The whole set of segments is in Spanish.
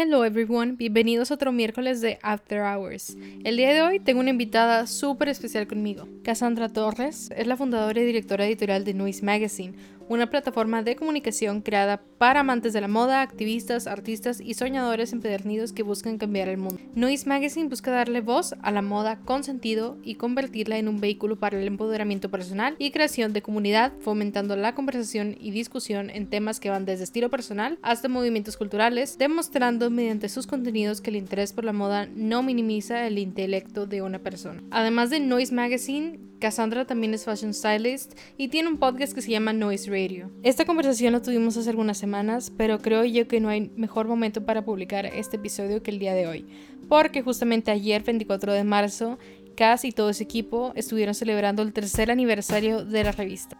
Hello everyone, bienvenidos a otro miércoles de After Hours. El día de hoy tengo una invitada súper especial conmigo. Cassandra Torres es la fundadora y directora editorial de Noise Magazine, una plataforma de comunicación creada para amantes de la moda, activistas, artistas y soñadores empedernidos que buscan cambiar el mundo. Noise Magazine busca darle voz a la moda con sentido y convertirla en un vehículo para el empoderamiento personal y creación de comunidad, fomentando la conversación y discusión en temas que van desde estilo personal hasta movimientos culturales, demostrando mediante sus contenidos que el interés por la moda no minimiza el intelecto de una persona. Además de Noise Magazine, Cassandra también es fashion stylist y tiene un podcast que se llama Noise Radio. Esta conversación la tuvimos hace algunas semanas, pero creo yo que no hay mejor momento para publicar este episodio que el día de hoy, porque justamente ayer, 24 de marzo, Cass y todo su equipo estuvieron celebrando el tercer aniversario de la revista.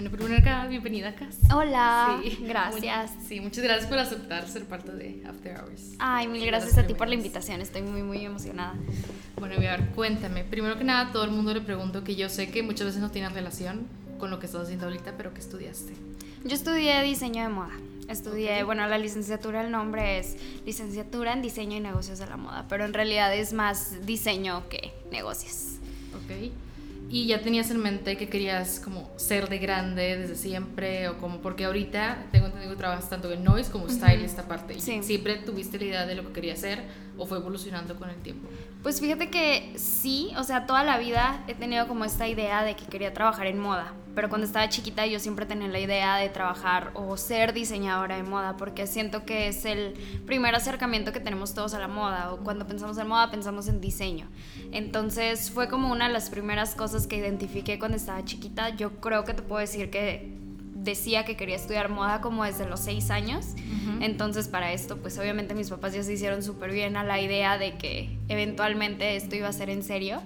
Bueno, primero acá, bienvenida Cass. Hola, Sí, gracias. muy- sí, muchas gracias por aceptar ser parte de After Hours. Ay, mil gracias a ti por la invitación, estoy muy, muy emocionada. Bueno, a ver, cuéntame. Primero que nada, todo el mundo le pregunto que yo sé que muchas veces no tiene relación con lo que estás haciendo ahorita, pero que estudiaste. Yo estudié diseño de moda. Estudié, Ok. bueno, la licenciatura, el nombre es licenciatura en diseño y negocios de la moda, pero en realidad es más diseño que negocios. ¿Ok? Y ya tenías en mente que querías como ser de grande desde siempre o como porque ahorita tengo que trabajas tanto en noise como stylist aparte. ¿Y Sí. ¿Siempre tuviste la idea de lo que querías hacer o fue evolucionando con el tiempo? Pues fíjate que sí, o sea, toda la vida he tenido como esta idea de que quería trabajar en moda, pero cuando estaba chiquita yo siempre tenía la idea de trabajar o ser diseñadora de moda, porque siento que es el primer acercamiento que tenemos todos a la moda, o cuando pensamos en moda pensamos en diseño. Entonces fue como una de las primeras cosas que identifiqué cuando estaba chiquita. Yo creo que te puedo decir que decía que quería estudiar moda como desde los seis años. Entonces para esto, pues obviamente mis papás ya se hicieron súper bien a la idea de que eventualmente esto iba a ser en serio.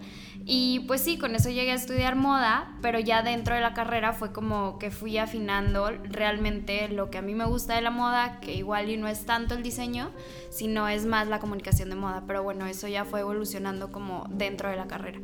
Y pues sí, con eso llegué a estudiar moda, pero ya dentro de la carrera fue como que fui afinando realmente lo que a mí me gusta de la moda, que igual y no es tanto el diseño, sino es más la comunicación de moda. Pero bueno, eso ya fue evolucionando como dentro de la carrera.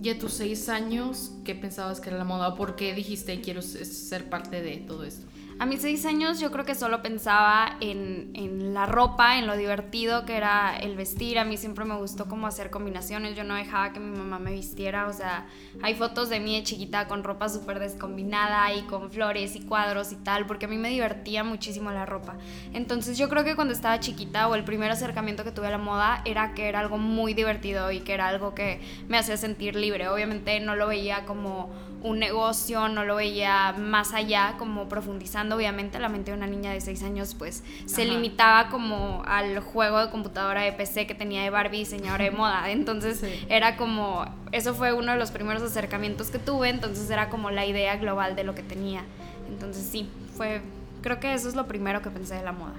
Y a tus seis años, ¿qué pensabas que era la moda? ¿O ¿Por qué dijiste quiero ser parte de todo esto? A mis seis años yo creo que solo pensaba en, en la ropa, en lo divertido que era el vestir. A mí siempre me gustó como hacer combinaciones. Yo no dejaba que mi mamá me vistiera. O sea, hay fotos de mí de chiquita con ropa súper descombinada y con flores y cuadros y tal, porque a mí me divertía muchísimo la ropa. Entonces yo creo que cuando estaba chiquita o el primer acercamiento que tuve a la moda era que era algo muy divertido y que era algo que me hacía sentir libre. Obviamente no lo veía como un negocio, no lo veía más allá, como profundizando. Obviamente la mente de una niña de 6 años pues se Ajá. limitaba como al juego de computadora de PC que tenía de Barbie diseñadora de moda. Entonces Sí. era como, eso fue uno de los primeros acercamientos que tuve, entonces era como la idea global de lo que tenía. Entonces sí, fue, creo que eso es lo primero que pensé de la moda.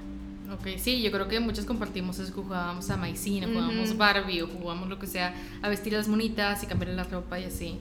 Ok, sí, yo creo que muchos compartimos es que jugábamos a maicina, jugábamos Ujú. Barbie o jugábamos lo que sea, a vestir las monitas y cambiar la ropa y así.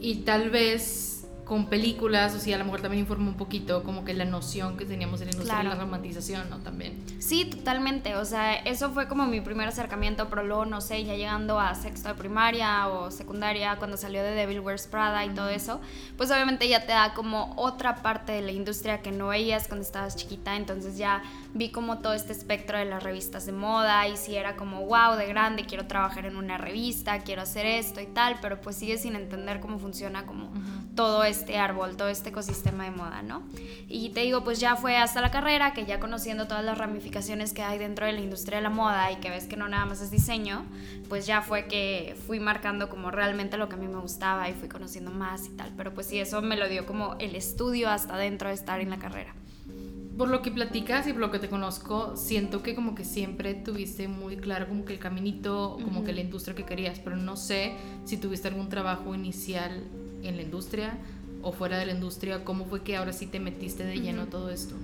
Y tal vez con películas, o sea, a lo mejor también informa un poquito como que la noción que teníamos de la industria Claro. la romantización, ¿no? También. Sí, totalmente. O sea, eso fue como mi primer acercamiento, pero luego, no sé, ya llegando a sexto de primaria o secundaria, cuando salió de Devil Wears Prada y todo eso, pues obviamente ya te da como otra parte de la industria que no veías cuando estabas chiquita. Entonces ya vi como todo este espectro de las revistas de moda y si era como, wow, de grande, quiero trabajar en una revista, quiero hacer esto y tal, pero pues sigue sin entender cómo funciona como todo este árbol, todo este ecosistema de moda, ¿no? Y te digo, pues ya fue hasta la carrera, que ya conociendo todas las ramificaciones que hay dentro de la industria de la moda y que ves que no nada más es diseño, pues ya fue que fui marcando como realmente lo que a mí me gustaba y fui conociendo más y tal. Pero pues sí, eso me lo dio como el estudio hasta dentro de estar en la carrera. Por lo que platicas y por lo que te conozco, siento que como que siempre tuviste muy claro como que el caminito, como que la industria que querías, pero no sé si tuviste algún trabajo inicial en la industria o fuera de la industria, ¿cómo fue que ahora sí te metiste de lleno todo esto?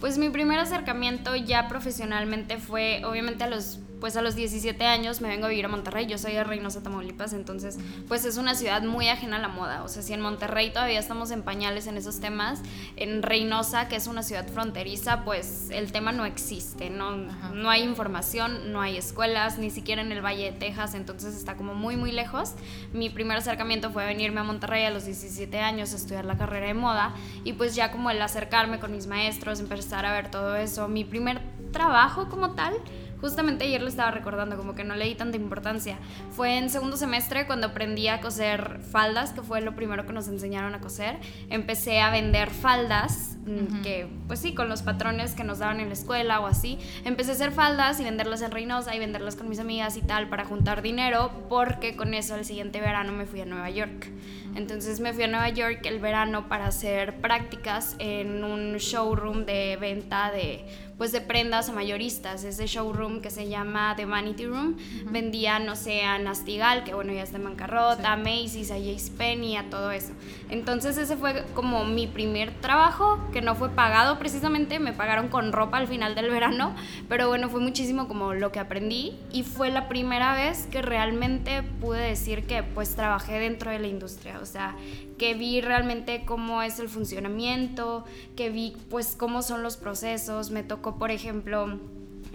Pues mi primer acercamiento ya profesionalmente fue obviamente a los pues a los 17 años me vengo a vivir a Monterrey, yo soy de Reynosa, Tamaulipas, entonces pues es una ciudad muy ajena a la moda, o sea, si en Monterrey todavía estamos en pañales en esos temas, en Reynosa, que es una ciudad fronteriza, pues el tema no existe, no, no hay información, no hay escuelas, ni siquiera en el Valle de Texas, entonces está como muy muy lejos. Mi primer acercamiento fue venirme a Monterrey a los 17 años a estudiar la carrera de moda y pues ya como el acercarme con mis maestros, empezar a ver todo eso, mi primer trabajo como tal, Justamente ayer lo estaba recordando, como que no le di tanta importancia. Fue en segundo semestre cuando aprendí a coser faldas, que fue lo primero que nos enseñaron a coser. Empecé a vender faldas, mm, que pues sí, con los patrones que nos daban en la escuela o así. Empecé a hacer faldas y venderlas en Reynosa y venderlas con mis amigas y tal para juntar dinero, porque con eso el siguiente verano me fui a Nueva York. Entonces me fui a Nueva York el verano para hacer prácticas en un showroom de venta de pues de prendas a mayoristas, ese showroom que se llama The Vanity Room, vendía, no sé, a Nastigal, que bueno, ya está en bancarrota, a Macy's, a Penny, a todo eso. Entonces ese fue como mi primer trabajo, que no fue pagado precisamente, me pagaron con ropa al final del verano, pero bueno, fue muchísimo como lo que aprendí y fue la primera vez que realmente pude decir que pues trabajé dentro de la industria, o sea, que vi realmente cómo es el funcionamiento, que vi pues cómo son los procesos, me tocó por ejemplo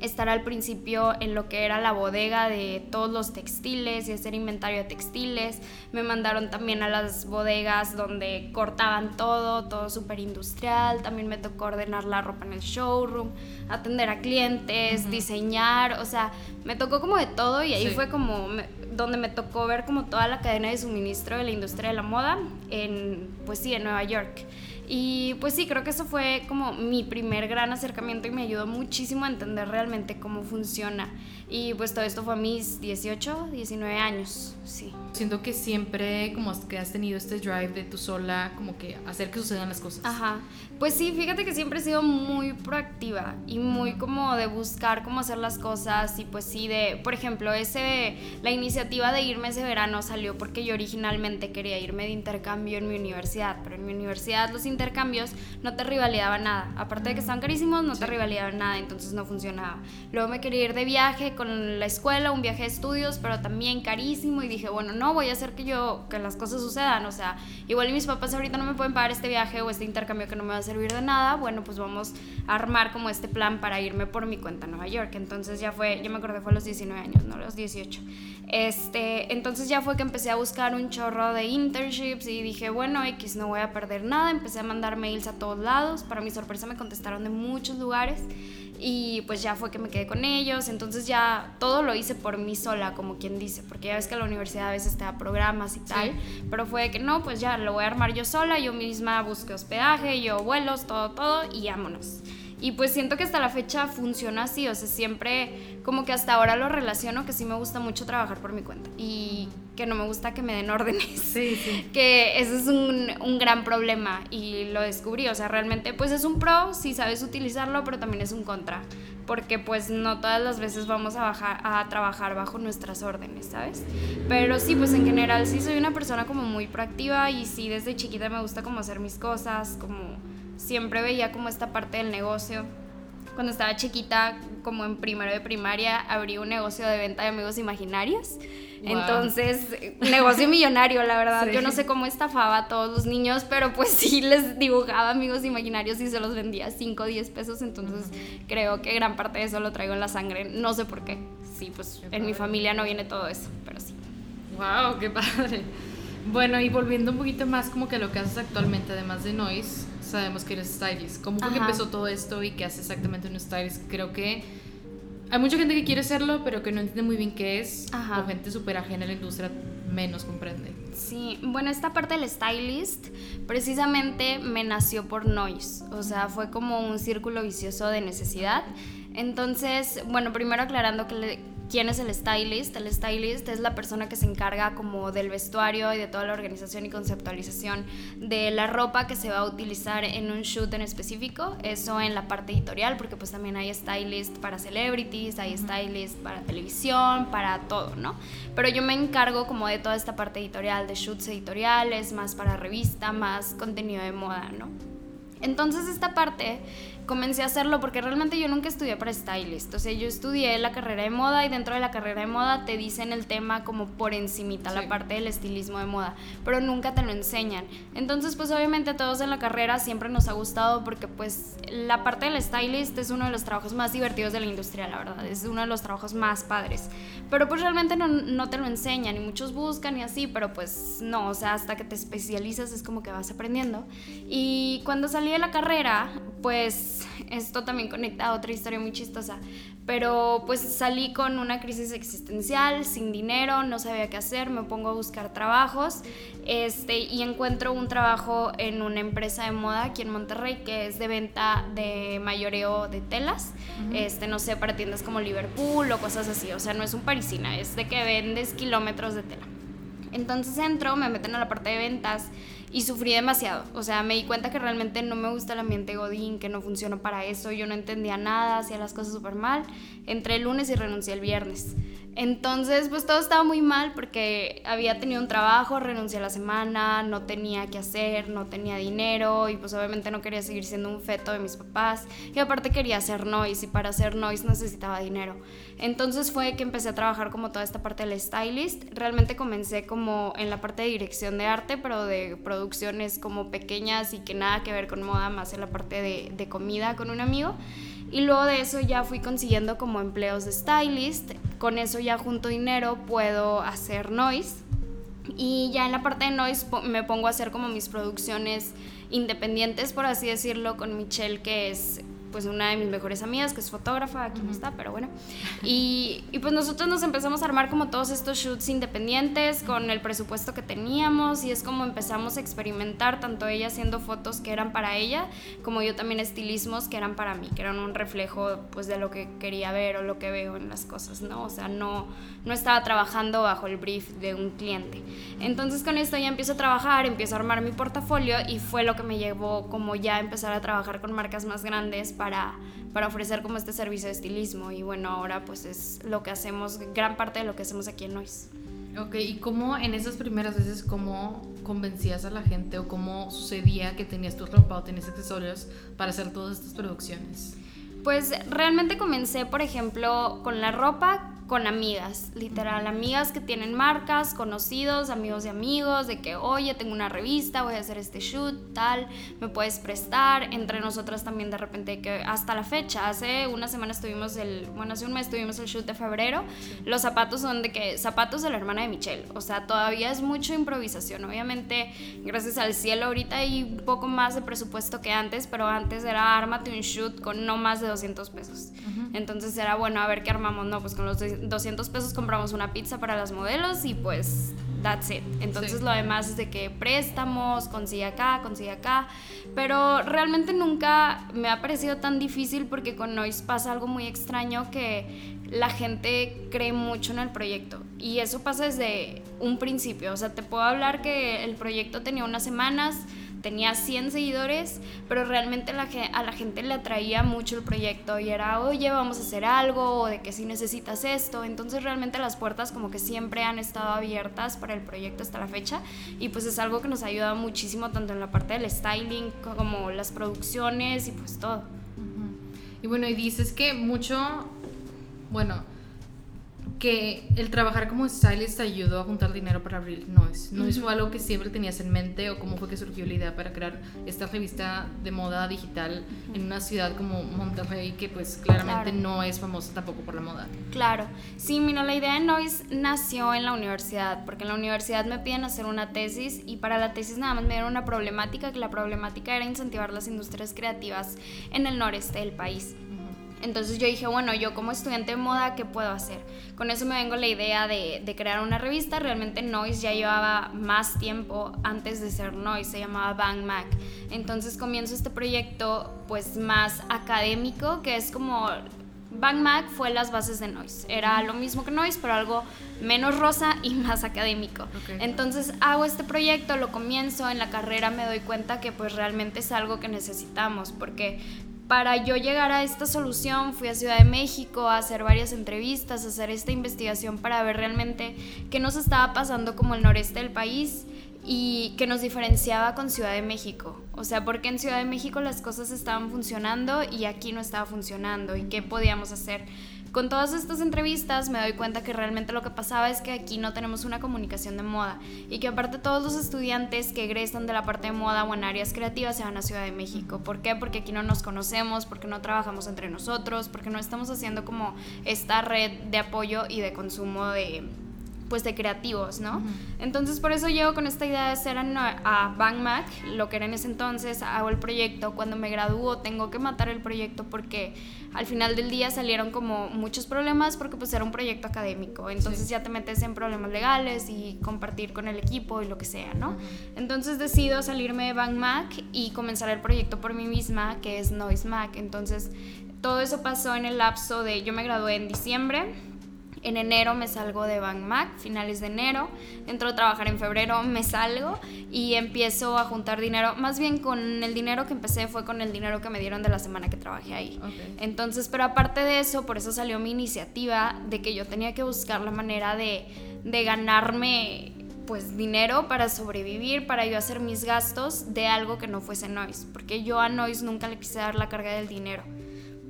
estar al principio en lo que era la bodega de todos los textiles y hacer inventario de textiles. Me mandaron también a las bodegas donde cortaban todo, todo súper industrial. También me tocó ordenar la ropa en el showroom, atender a clientes, diseñar, o sea, me tocó como de todo y ahí fue como donde me tocó ver como toda la cadena de suministro de la industria de la moda en, pues sí, en Nueva York. Y pues sí, creo que eso fue como mi primer gran acercamiento y me ayudó muchísimo a entender realmente cómo funciona. Y pues todo esto fue a mis 18, 19 años, sí. Siento que siempre como que has tenido este drive de tú sola, como que hacer que sucedan las cosas. Ajá. Pues sí, fíjate que siempre he sido muy proactiva y muy como de buscar cómo hacer las cosas y pues sí de, por ejemplo, ese la iniciativa de irme ese verano salió porque yo originalmente quería irme de intercambio en mi universidad, pero en mi universidad los intercambios no te rivalidaban nada. Aparte de que estaban carísimos, no te rivalidaban nada, entonces no funcionaba. Luego me quería ir de viaje con la escuela, un viaje de estudios, pero también carísimo y dije, bueno, no, voy a hacer que yo que las cosas sucedan, o sea, igual mis papás ahorita no me pueden pagar este viaje o este intercambio que no me va a servir de nada, bueno, pues vamos a armar como este plan para irme por mi cuenta a Nueva York. Entonces ya fue, yo me acordé fue a los 19 años, no los 18. Este, entonces ya fue que empecé a buscar un chorro de internships y dije, bueno, X, no voy a perder nada. Empecé a mandar mails a todos lados. Para mi sorpresa me contestaron de muchos lugares y pues ya fue que me quedé con ellos, entonces ya todo lo hice por mí sola, como quien dice, porque ya ves que la universidad a veces te da programas y tal, pero fue que no, pues ya lo voy a armar yo sola, yo misma busqué hospedaje, yo vuelos, todo, todo y vámonos. Y pues siento que hasta la fecha funciona así, o sea, siempre como que hasta ahora lo relaciono que sí me gusta mucho trabajar por mi cuenta y que no me gusta que me den órdenes. Sí, sí. Que ese es un, un, gran problema y lo descubrí, o sea, realmente pues es un pro si sabes utilizarlo, pero también es un contra, porque pues no todas las veces vamos a, bajar, a trabajar bajo nuestras órdenes, ¿sabes? Pero sí, pues en general sí soy una persona como muy proactiva y sí desde chiquita me gusta como hacer mis cosas, como siempre veía como esta parte del negocio. Cuando estaba chiquita, como en primero de primaria, abrí un negocio de venta de amigos imaginarios. Entonces, negocio millonario, la verdad. Yo no sé cómo estafaba a todos los niños, pero pues sí les dibujaba amigos imaginarios y se los vendía 5 o 10 pesos. Entonces, creo que gran parte de eso lo traigo en la sangre. No sé por qué. Sí, pues en mi familia no viene todo eso, pero sí. ¡Wow! ¡Qué padre! Bueno, y volviendo un poquito más como que lo que haces actualmente, además de Noise, sabemos que eres stylist. ¿Cómo fue que empezó todo esto y qué hace exactamente un stylist? Creo que hay mucha gente que quiere serlo, pero que no entiende muy bien qué es, o gente súper ajena a la industria menos comprende. Sí, bueno, esta parte del stylist precisamente me nació por Noise, o sea, fue como un círculo vicioso de necesidad. Entonces, bueno, primero aclarando que, le, ¿Quién es el stylist? El stylist es la persona que se encarga como del vestuario y de toda la organización y conceptualización de la ropa que se va a utilizar en un shoot en específico. Eso en la parte editorial, porque pues también hay stylist para celebrities, hay stylist para televisión, para todo, ¿no? Pero yo me encargo como de toda esta parte editorial, de shoots editoriales, más para revista, más contenido de moda, ¿no? Entonces esta parte comencé a hacerlo porque realmente yo nunca estudié para stylist. O sea, yo estudié la carrera de moda y dentro de la carrera de moda te dicen el tema como por encimita, la parte del estilismo de moda, pero nunca te lo enseñan. Entonces, pues obviamente a todos en la carrera siempre nos ha gustado porque pues la parte del stylist es uno de los trabajos más divertidos de la industria, la verdad. Es uno de los trabajos más padres. Pero pues realmente no, no te lo enseñan y muchos buscan y así, pero pues no, o sea, hasta que te especializas es como que vas aprendiendo. Y cuando salí de la carrera, pues esto también conecta a otra historia muy chistosa. Pero pues salí con una crisis existencial, sin dinero, no sabía qué hacer, me pongo a buscar trabajos este, y encuentro un trabajo en una empresa de moda aquí en Monterrey que es de venta de mayoreo de telas, este, no sé, para tiendas como Liverpool o cosas así, o sea, no es un parisina, es de que vendes kilómetros de tela. Entonces entro, me meten a la parte de ventas y sufrí demasiado. O sea, me di cuenta que realmente no me gusta el ambiente Godín, que no funcionó para eso, yo no entendía nada, hacía las cosas súper mal. Entré el lunes y renuncié el viernes. Entonces, pues todo estaba muy mal porque había tenido un trabajo, renuncié a la semana, no tenía que hacer, no tenía dinero y pues obviamente no quería seguir siendo un feto de mis papás y aparte quería hacer noise y para hacer noise necesitaba dinero. Entonces fue que empecé a trabajar como toda esta parte del stylist. Realmente comencé como en la parte de dirección de arte, pero de producciones como pequeñas y que nada que ver con moda, más en la parte de, de comida con un amigo. Y luego de eso ya fui consiguiendo como empleos de stylist. Con eso ya junto dinero puedo hacer noise. Y ya en la parte de noise me pongo a hacer como mis producciones independientes, por así decirlo, con Michelle, que es pues una de mis mejores amigas, que es fotógrafa, aquí no está, pero bueno. Y, y, pues nosotros nos empezamos a armar como todos estos shoots independientes con el presupuesto que teníamos y es como empezamos a experimentar, tanto ella haciendo fotos que eran para ella, como yo también estilismos que eran para mí, que eran un reflejo pues de lo que quería ver o lo que veo en las cosas, ¿no? O sea, no, no estaba trabajando bajo el brief de un cliente. Entonces con esto ya empiezo a trabajar, empiezo a armar mi portafolio y fue lo que me llevó como ya a empezar a trabajar con marcas más grandes para, para ofrecer como este servicio de estilismo y bueno, ahora pues es lo que hacemos, gran parte de lo que hacemos aquí en Noise. Ok, ¿y cómo en esas primeras veces, cómo convencías a la gente o cómo sucedía que tenías tu ropa o tenías accesorios para hacer todas estas producciones? Pues realmente comencé, por ejemplo, con la ropa con amigas, literal, amigas que tienen marcas, conocidos, amigos de amigos, de que, oye, tengo una revista, voy a hacer este shoot, tal, me puedes prestar. Entre nosotras también de repente, que hasta la fecha, hace una semana estuvimos el, bueno, hace un mes tuvimos el shoot de febrero, los zapatos son de que, zapatos de la hermana de Michelle, o sea, todavía es mucho improvisación, obviamente, gracias al cielo, ahorita hay un poco más de presupuesto que antes, pero antes era ármate un shoot con no más de 200 pesos. Entonces era bueno, a ver qué armamos, no, pues con los 200 pesos compramos una pizza para las modelos y pues that's it. Entonces lo demás es de que préstamos, consigue acá, consigue acá. Pero realmente nunca me ha parecido tan difícil porque con Noise pasa algo muy extraño que la gente cree mucho en el proyecto. Y eso pasa desde un principio. O sea, te puedo hablar que el proyecto tenía unas semanas tenía 100 seguidores, pero realmente a la gente le atraía mucho el proyecto y era, oye, vamos a hacer algo, o de que si necesitas esto. Entonces realmente las puertas como que siempre han estado abiertas para el proyecto hasta la fecha y pues es algo que nos ayuda muchísimo tanto en la parte del styling como las producciones y pues todo. Y bueno, y dices que mucho, bueno, que el trabajar como stylist te ayudó a juntar dinero para abrir Noise. ¿No es algo que siempre tenías en mente o cómo fue que surgió la idea para crear esta revista de moda digital en una ciudad como Monterrey que pues claramente no es famosa tampoco por la moda? Claro, sí, mira, la idea de Noise nació en la universidad porque en la universidad me piden hacer una tesis y para la tesis nada más me dieron una problemática que la problemática era incentivar las industrias creativas en el noreste del país. Entonces yo dije, bueno, yo como estudiante de moda, ¿qué puedo hacer? Con eso me vengo la idea de, crear una revista. Realmente Noise ya llevaba más tiempo antes de ser Noise, se llamaba Bang Mac. Entonces comienzo este proyecto pues más académico, que es como Bang Mac fue las bases de Noise. Era lo mismo que Noise, pero algo menos rosa y más académico. Entonces hago este proyecto, lo comienzo, en la carrera me doy cuenta que pues realmente es algo que necesitamos, porque para yo llegar a esta solución fui a Ciudad de México a hacer varias entrevistas, a hacer esta investigación para ver realmente qué nos estaba pasando como el noreste del país y que nos diferenciaba con Ciudad de México. O sea, porque en Ciudad de México las cosas estaban funcionando y aquí no estaba funcionando y qué podíamos hacer. Con todas estas entrevistas me doy cuenta que realmente lo que pasaba es que aquí no tenemos una comunicación de moda y que aparte todos los estudiantes que egresan de la parte de moda o en áreas creativas se van a Ciudad de México. ¿Por qué? Porque aquí no nos conocemos, porque no trabajamos entre nosotros, porque no estamos haciendo como esta red de apoyo y de consumo de pues de creativos, ¿no? Entonces por eso llego con esta idea de hacer a, Bang Mac, lo que era en ese entonces, hago el proyecto, cuando me gradúo tengo que matar el proyecto porque al final del día salieron como muchos problemas porque pues era un proyecto académico, entonces ya te metes en problemas legales y compartir con el equipo y lo que sea, ¿no? Entonces decido salirme de Bang Mac y comenzar el proyecto por mí misma, que es Noise Mac, entonces todo eso pasó en el lapso de, yo me gradué en diciembre, en enero me salgo de Bang Mac, finales de enero. Entro a trabajar en febrero, me salgo y empiezo a juntar dinero. Más bien con el dinero que empecé fue con el dinero que me dieron de la semana que trabajé ahí. Entonces, pero aparte de eso, por eso salió mi iniciativa de que yo tenía que buscar la manera de, de ganarme pues dinero para sobrevivir, para yo hacer mis gastos de algo que no fuese Noise, porque yo a Noise nunca le quise dar la carga del dinero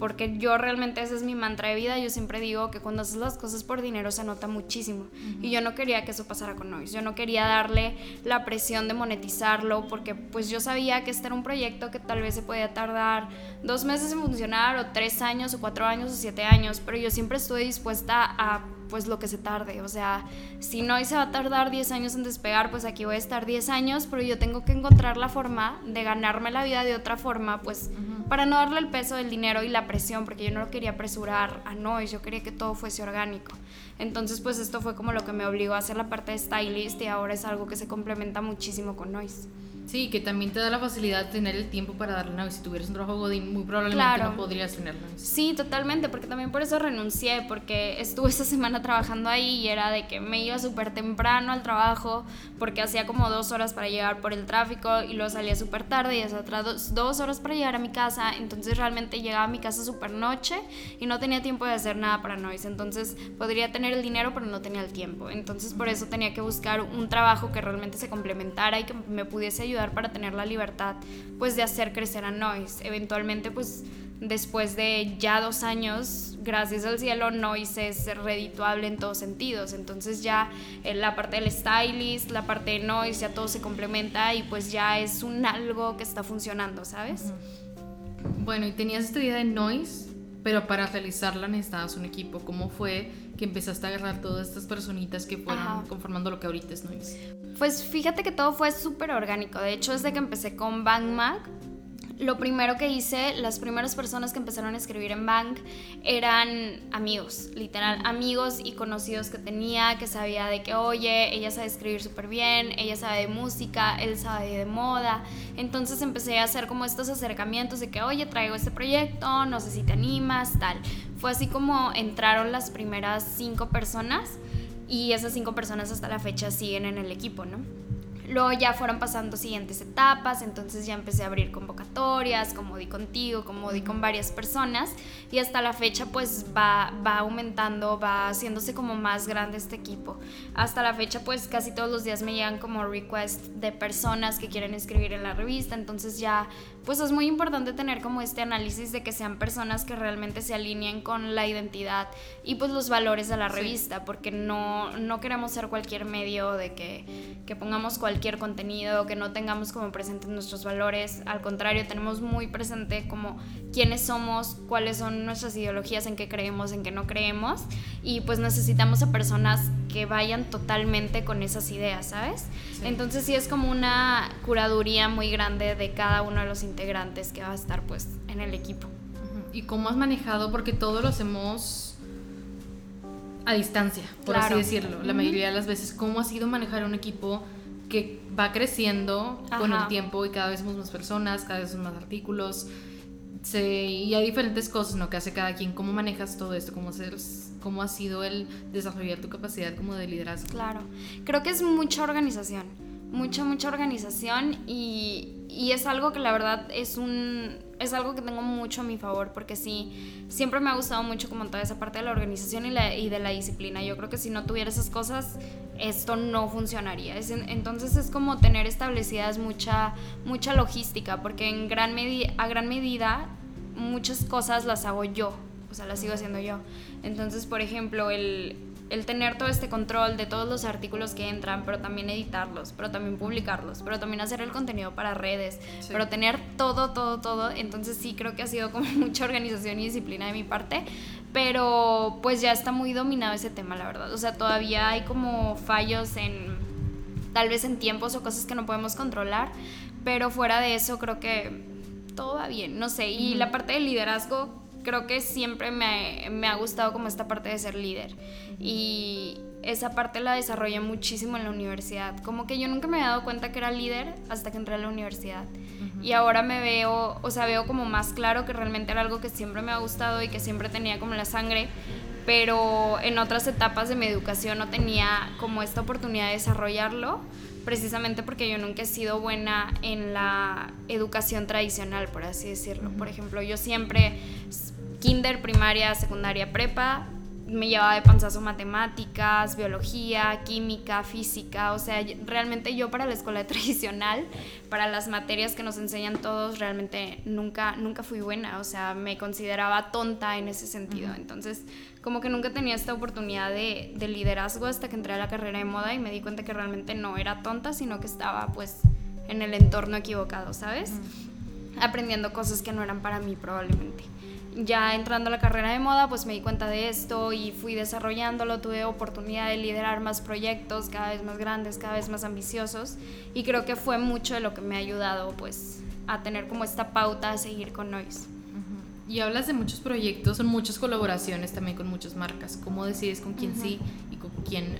porque yo realmente ese es mi mantra de vida. Yo siempre digo que cuando haces las cosas por dinero se nota muchísimo. Y yo no quería que eso pasara con Noise. Yo no quería darle la presión de monetizarlo porque pues yo sabía que este era un proyecto que tal vez se podía tardar dos meses en funcionar o tres años o cuatro años o siete años, pero yo siempre estuve dispuesta a pues lo que se tarde. O sea, si no se va a tardar 10 años en despegar, pues aquí voy a estar 10 años, pero yo tengo que encontrar la forma de ganarme la vida de otra forma, pues para no darle el peso del dinero y la presión, porque yo no lo quería apresurar a Noise, yo quería que todo fuese orgánico. Entonces, pues esto fue como lo que me obligó a hacer la parte de stylist y ahora es algo que se complementa muchísimo con Noise. Sí, que también te da la facilidad de tener el tiempo para darle una Si tuvieras un trabajo godín, muy probablemente no podrías tenerlo. Sí, totalmente, porque también por eso renuncié, porque estuve esa semana trabajando ahí y era de que me iba súper temprano al trabajo, porque hacía como dos horas para llegar por el tráfico y luego salía súper tarde y hacía otras dos, horas para llegar a mi casa. Entonces realmente llegaba a mi casa súper noche y no tenía tiempo de hacer nada para Noise. Entonces podría tener el dinero, pero no tenía el tiempo. Entonces por eso tenía que buscar un trabajo que realmente se complementara y que me pudiese ayudar para tener la libertad pues de hacer crecer a Noise. Eventualmente pues después de ya dos años, gracias al cielo, Noise es redituable en todos sentidos. Entonces ya en la parte del stylist, la parte de Noise, ya todo se complementa y pues ya es un algo que está funcionando, ¿sabes? Bueno, y tenías esta idea de Noise, pero para realizarla necesitabas un equipo. ¿Cómo fue que empezaste a agarrar todas estas personitas que fueron conformando lo que ahorita es Noise? Pues fíjate que todo fue súper orgánico. De hecho, desde que empecé con Bang Mac, lo primero que hice, las primeras personas que empezaron a escribir en Bank eran amigos, literal, amigos y conocidos que tenía, que sabía de que, oye, ella sabe escribir súper bien, ella sabe de música, él sabe de moda. Entonces empecé a hacer como estos acercamientos de que, oye, traigo este proyecto, no sé si te animas, tal. Fue así como entraron las primeras cinco personas y esas cinco personas hasta la fecha siguen en el equipo, ¿no? Luego ya fueron pasando siguientes etapas, entonces ya empecé a abrir convocatorias, como di contigo, como di con varias personas, y hasta la fecha pues va, va aumentando, va haciéndose como más grande este equipo. Hasta la fecha pues casi todos los días me llegan como requests de personas que quieren escribir en la revista, entonces ya pues es muy importante tener como este análisis de que sean personas que realmente se alineen con la identidad y pues los valores de la revista, porque no, no queremos ser cualquier medio de que, que pongamos cualquier contenido, que no tengamos como presentes nuestros valores, al contrario, tenemos muy presente como quiénes somos, cuáles son nuestras ideologías, en qué creemos, en qué no creemos, y pues necesitamos a personas que vayan totalmente con esas ideas, ¿sabes? Entonces sí es como una curaduría muy grande de cada uno de los integrantes que va a estar pues en el equipo. ¿Y cómo has manejado? Porque todos lo hacemos a distancia, por así decirlo. La mayoría de las veces, ¿cómo ha sido manejar un equipo que va creciendo con el tiempo y cada vez somos más personas, cada vez son más artículos? Y hay diferentes cosas ¿no? que hace cada quien. ¿Cómo manejas todo esto? ¿Cómo, ¿Cómo ha sido el desarrollar tu capacidad como de liderazgo? Claro, creo que es mucha organización, mucha, mucha organización y, y es algo que la verdad es un es algo que tengo mucho a mi favor porque sí siempre me ha gustado mucho como toda esa parte de la organización y, la, y de la disciplina yo creo que si no tuviera esas cosas esto no funcionaría. entonces es como tener establecidas mucha, mucha logística, porque en gran a gran medida muchas cosas las hago yo, o sea, las sigo haciendo yo. Entonces, por ejemplo, el, el tener todo este control de todos los artículos que entran, pero también editarlos, pero también publicarlos, pero también hacer el contenido para redes, pero tener todo, todo, todo. Entonces sí creo que ha sido como mucha organización y disciplina de mi parte, pero pues ya está muy dominado ese tema, la verdad. O sea, todavía hay como fallos en tal vez en tiempos o cosas que no podemos controlar, pero fuera de eso creo que todo va bien, no sé. Y la parte del liderazgo creo que siempre me, me, ha gustado como esta parte de ser líder. Y esa parte la desarrollé muchísimo en la universidad. Como que yo nunca me había dado cuenta que era líder hasta que entré a la universidad. Y ahora me veo, o sea, veo como más claro que realmente era algo que siempre me ha gustado y que siempre tenía como la sangre. Pero en otras etapas de mi educación no tenía como esta oportunidad de desarrollarlo precisamente porque yo nunca he sido buena en la educación tradicional, por así decirlo. Por ejemplo, yo siempre, kinder, primaria, secundaria, prepa, me llevaba de panzazo matemáticas, biología, química, física, o sea, realmente yo para la escuela tradicional, para las materias que nos enseñan todos, realmente nunca, nunca fui buena, o sea, me consideraba tonta en ese sentido. Entonces, como que nunca tenía esta oportunidad de, de, liderazgo hasta que entré a la carrera de moda y me di cuenta que realmente no era tonta, sino que estaba pues en el entorno equivocado, ¿sabes? Aprendiendo cosas que no eran para mí probablemente ya entrando a la carrera de moda, pues me di cuenta de esto y fui desarrollándolo, tuve oportunidad de liderar más proyectos cada vez más grandes, cada vez más ambiciosos y creo que fue mucho de lo que me ha ayudado pues a tener como esta pauta a seguir con Noise. Y hablas de muchos proyectos, son muchas colaboraciones también con muchas marcas. ¿Cómo decides con quién sí y con quién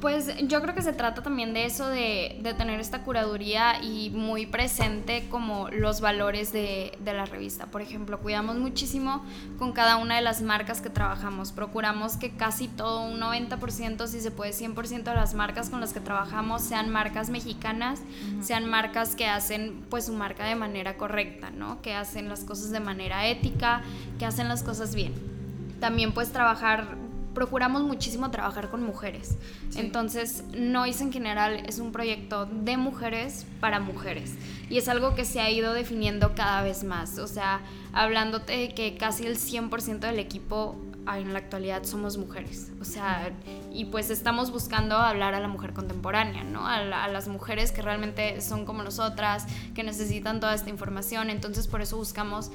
Pues yo creo que se trata también de eso, de, de tener esta curaduría y muy presente como los valores de, de, la revista. Por ejemplo, cuidamos muchísimo con cada una de las marcas que trabajamos. Procuramos que casi todo, un 90%, si se puede, 100% de las marcas con las que trabajamos sean marcas mexicanas, sean marcas que hacen pues su marca de manera correcta, ¿no? Que hacen las cosas de manera ética, que hacen las cosas bien. También pues trabajar procuramos muchísimo trabajar con mujeres. Entonces, Noise en general es un proyecto de mujeres para mujeres. Y es algo que se ha ido definiendo cada vez más. O sea, hablándote de que casi el 100% del equipo en la actualidad somos mujeres. O sea, y pues estamos buscando hablar a la mujer contemporánea, ¿no? A, a, las mujeres que realmente son como nosotras, que necesitan toda esta información. Entonces, por eso buscamos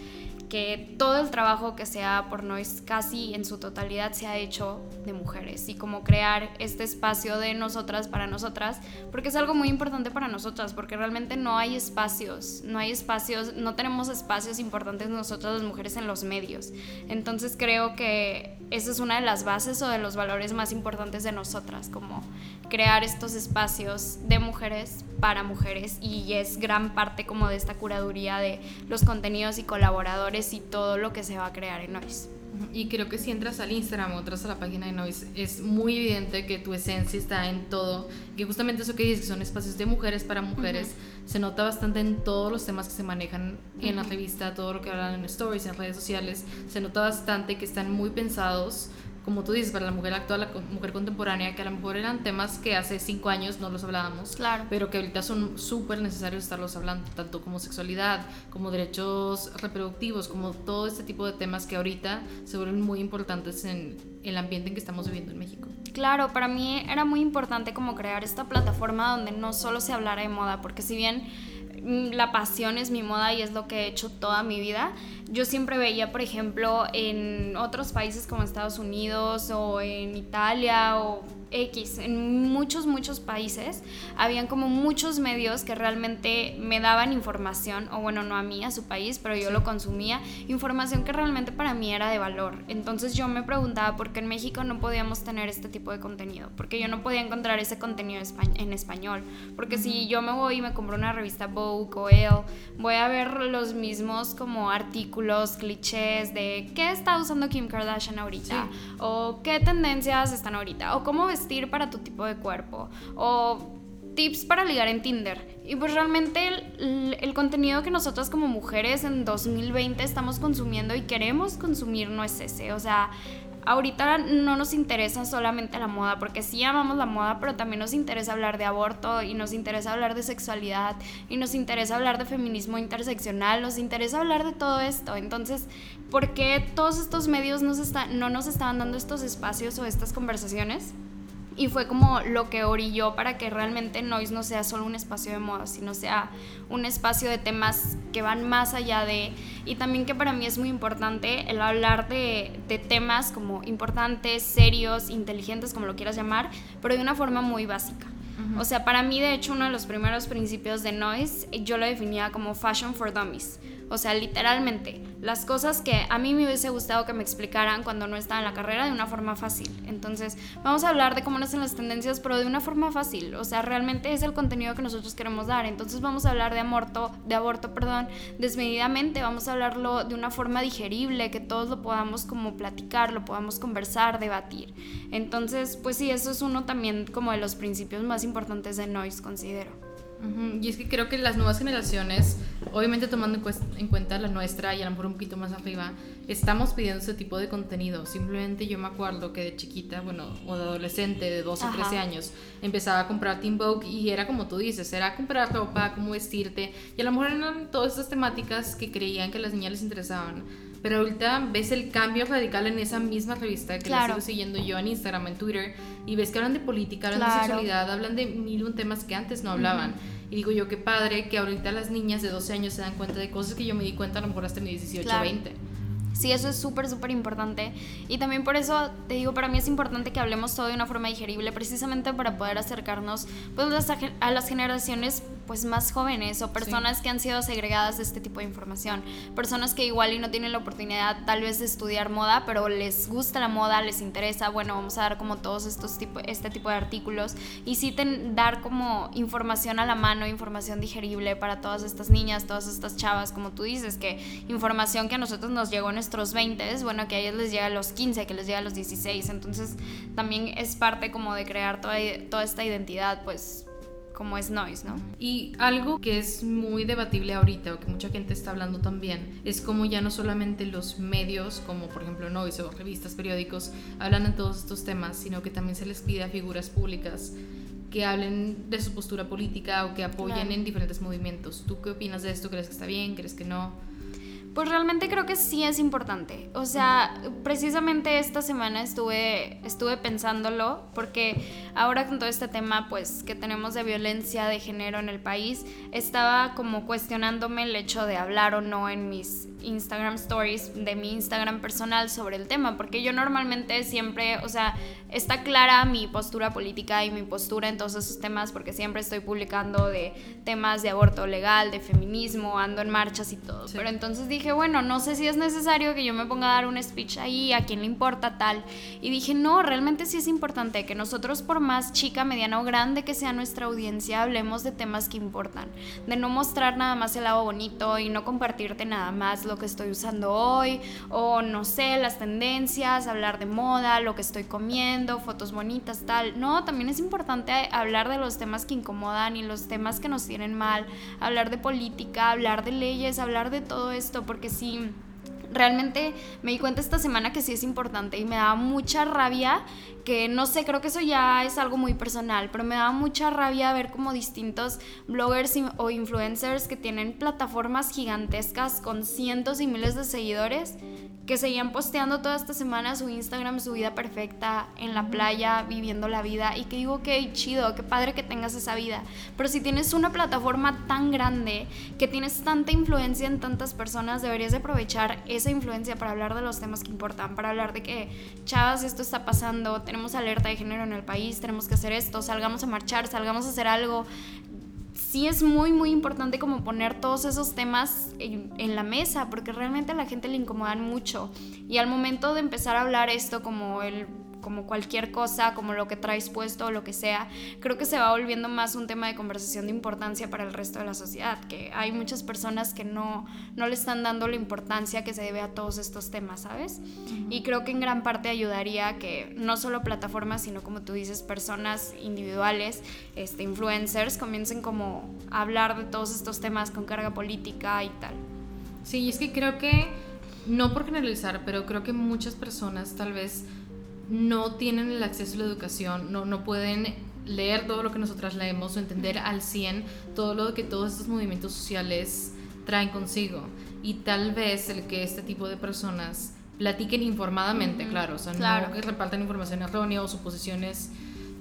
que todo el trabajo que sea por Noise casi en su totalidad se ha hecho de mujeres y como crear este espacio de nosotras para nosotras, porque es algo muy importante para nosotras, porque realmente no hay espacios, no hay espacios, no tenemos espacios importantes nosotras las mujeres en los medios. Entonces creo que esa es una de las bases o de los valores más importantes de nosotras, como crear estos espacios de mujeres para mujeres y es gran parte como de esta curaduría de los contenidos y colaboradores y todo lo que se va a crear en Noise. Y creo que si entras al Instagram o entras a la página de Noise, es muy evidente que tu esencia está en todo. Que justamente eso que dices, que son espacios de mujeres para mujeres, se nota bastante en todos los temas que se manejan en la revista, todo lo que hablan en stories, en redes sociales. Se nota bastante que están muy pensados como tú dices, para la mujer actual, la mujer contemporánea, que a lo mejor eran temas que hace cinco años no los hablábamos, claro. pero que ahorita son súper necesarios estarlos hablando, tanto como sexualidad, como derechos reproductivos, como todo este tipo de temas que ahorita se vuelven muy importantes en el ambiente en que estamos viviendo en México. Claro, para mí era muy importante como crear esta plataforma donde no solo se hablara de moda, porque si bien la pasión es mi moda y es lo que he hecho toda mi vida, yo siempre veía, por ejemplo, en otros países como Estados Unidos o en Italia o X, en muchos, muchos países, habían como muchos medios que realmente me daban información, o bueno, no a mí, a su país, pero yo lo consumía, información que realmente para mí era de valor. Entonces yo me preguntaba por qué en México no podíamos tener este tipo de contenido, porque yo no podía encontrar ese contenido en español, porque si yo me voy y me compro una revista Vogue o Elle, voy a ver los mismos como artículos, clichés de qué está usando Kim Kardashian ahorita, o qué tendencias están ahorita, o cómo vestir para tu tipo de cuerpo o tips para ligar en Tinder. Y pues realmente el, el, contenido que nosotras como mujeres en 2020 estamos consumiendo y queremos consumir no es ese. O sea, ahorita no nos interesa solamente la moda, porque sí amamos la moda, pero también nos interesa hablar de aborto y nos interesa hablar de sexualidad y nos interesa hablar de feminismo interseccional, nos interesa hablar de todo esto. Entonces, ¿por qué todos estos medios nos no nos estaban dando estos espacios o estas conversaciones? Y fue como lo que orilló para que realmente Noise no sea solo un espacio de moda, sino sea un espacio de temas que van más allá de, y también que para mí es muy importante el hablar de, de temas como importantes, serios, inteligentes, como lo quieras llamar, pero de una forma muy básica. O sea, para mí, de hecho, uno de los primeros principios de Noise, yo lo definía como Fashion for Dummies. O sea, literalmente, las cosas que a mí me hubiese gustado que me explicaran cuando no estaba en la carrera de una forma fácil. Entonces, vamos a hablar de cómo nacen las tendencias, pero de una forma fácil. O sea, realmente es el contenido que nosotros queremos dar. Entonces, vamos a hablar de aborto, de aborto, perdón, desmedidamente. Vamos a hablarlo de una forma digerible, que todos lo podamos como platicar, lo podamos conversar, debatir. Entonces, pues sí, eso es uno también como de los principios más importantes de Noise, considero. Y es que creo que las nuevas generaciones, obviamente tomando en cuenta la nuestra y a lo mejor un poquito más arriba, estamos pidiendo ese tipo de contenido. Simplemente yo me acuerdo que de chiquita, bueno, o de adolescente, de 12, o 13 años, empezaba a comprar Teen Vogue y era como tú dices, era comprar ropa, cómo vestirte, y a lo mejor eran todas esas temáticas que creían que a las niñas les interesaban. Pero ahorita ves el cambio radical en esa misma revista que la sigo siguiendo yo en Instagram, en Twitter, y ves que hablan de política, hablan de sexualidad, hablan de mil un temas que antes no hablaban. Y digo yo, qué padre que ahorita las niñas de 12 años se dan cuenta de cosas que yo me di cuenta a lo mejor hasta mis 18, o 20. Sí, eso es súper, súper importante. Y también por eso te digo, para mí es importante que hablemos todo de una forma digerible, precisamente para poder acercarnos pues, a las generaciones pues más jóvenes o personas que han sido segregadas de este tipo de información, personas que igual y no tienen la oportunidad tal vez de estudiar moda, pero les gusta la moda, les interesa, bueno, vamos a dar como todos estos tipo, este tipo de artículos. Y sí dar como información a la mano, información digerible para todas estas niñas, todas estas chavas, como tú dices, que información que a nosotros nos llegó en nuestros 20, bueno, que a ellos les llega a los 15, que les llega a los 16, entonces también es parte como de crear toda, toda esta identidad, pues como es noise, ¿no? Y algo que es muy debatible ahorita, o que mucha gente está hablando también, es como ya no solamente los medios, como por ejemplo noise o revistas, periódicos, hablan de todos estos temas, sino que también se les pide a figuras públicas que hablen de su postura política o que apoyen en diferentes movimientos. ¿Tú qué opinas de esto? ¿Crees que está bien? ¿Crees que no? Pues realmente creo que sí es importante. O sea, precisamente esta semana estuve, estuve pensándolo porque ahora con todo este tema pues que tenemos de violencia de género en el país, estaba como cuestionándome el hecho de hablar o no en mis Instagram stories de mi Instagram personal sobre el tema, porque yo normalmente siempre, o sea, está clara mi postura política y mi postura en todos esos temas, porque siempre estoy publicando de temas de aborto legal, de feminismo, ando en marchas y todo. Pero entonces dije, bueno, no sé si es necesario que yo me ponga a dar un speech ahí, a quién le importa tal. Y dije, no, realmente sí es importante que nosotros, por más chica, mediana o grande que sea nuestra audiencia, hablemos de temas que importan, de no mostrar nada más el lado bonito y no compartirte nada más lo que estoy usando hoy, o no sé, las tendencias, hablar de moda, lo que estoy comiendo, fotos bonitas, tal. No, también es importante hablar de los temas que incomodan y los temas que nos tienen mal, hablar de política, hablar de leyes, hablar de todo esto, porque si realmente me di cuenta esta semana que sí es importante y me da mucha rabia que no sé, creo que eso ya es algo muy personal, pero me da mucha rabia ver como distintos bloggers o influencers que tienen plataformas gigantescas con cientos y miles de seguidores que seguían posteando toda esta semana su Instagram, su vida perfecta, en la playa, viviendo la vida, y que digo, que chido, qué padre que tengas esa vida. Pero si tienes una plataforma tan grande, que tienes tanta influencia en tantas personas, deberías de aprovechar esa influencia para hablar de los temas que importan, para hablar de que, chavas, esto está pasando, tenemos alerta de género en el país, tenemos que hacer esto, salgamos a marchar, salgamos a hacer algo, sí es muy, muy importante como poner todos esos temas en, en, la mesa, porque realmente a la gente le incomodan mucho. Y al momento de empezar a hablar esto como el como cualquier cosa, como lo que traes puesto o lo que sea, creo que se va volviendo más un tema de conversación de importancia para el resto de la sociedad, que hay muchas personas que no, no le están dando la importancia que se debe a todos estos temas, ¿sabes? Y creo que en gran parte ayudaría que no solo plataformas, sino como tú dices, personas individuales, este, influencers, comiencen como a hablar de todos estos temas con carga política y tal. Sí, es que creo que no por generalizar, pero creo que muchas personas tal vez no tienen el acceso a la educación, no, no pueden leer todo lo que nosotras leemos o entender al 100 todo lo que todos estos movimientos sociales traen consigo. Y tal vez el que este tipo de personas platiquen informadamente, claro, o sea, no que repartan información errónea o suposiciones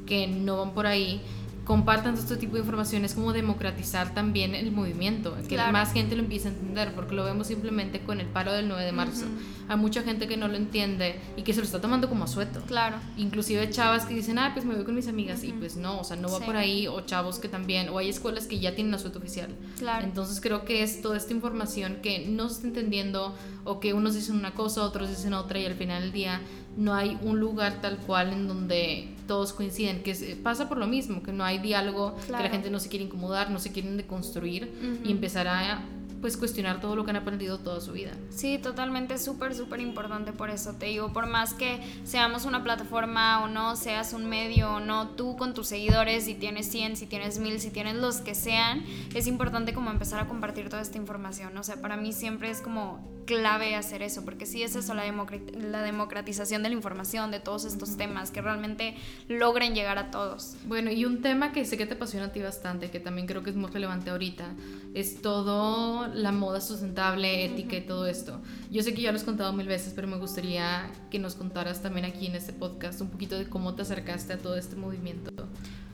que no van por ahí, compartan este tipo de información es como democratizar también el movimiento, que más gente lo empiece a entender, porque lo vemos simplemente con el paro del 9 de marzo. Hay mucha gente que no lo entiende y que se lo está tomando como asueto. Claro. Inclusive chavas que dicen, ah, pues me voy con mis amigas, y pues no, o sea, no va por ahí, o chavos que también, o hay escuelas que ya tienen asueto oficial. Claro. Entonces creo que es toda esta información que no se está entendiendo, o que unos dicen una cosa, otros dicen otra, y al final del día no hay un lugar tal cual en donde todos coinciden, que pasa por lo mismo, que no hay diálogo, que la gente no se quiere incomodar, no se quieren deconstruir y empezar a pues cuestionar todo lo que han aprendido toda su vida. Sí, totalmente, súper, súper importante por eso. Te digo, por más que seamos una plataforma o no, seas un medio o no, tú con tus seguidores, si tienes 100, si tienes 1000, si tienes los que sean, es importante como empezar a compartir toda esta información. O sea, para mí siempre es como clave hacer eso, porque sí es eso, la, la democratización de la información, de todos estos temas, que realmente logren llegar a todos. Bueno, y un tema que sé que te apasiona a ti bastante, que también creo que es muy relevante ahorita, es todo la moda sustentable, ética y todo esto. Yo sé que ya lo has contado mil veces, pero me gustaría que nos contaras también aquí en este podcast un poquito de cómo te acercaste a todo este movimiento.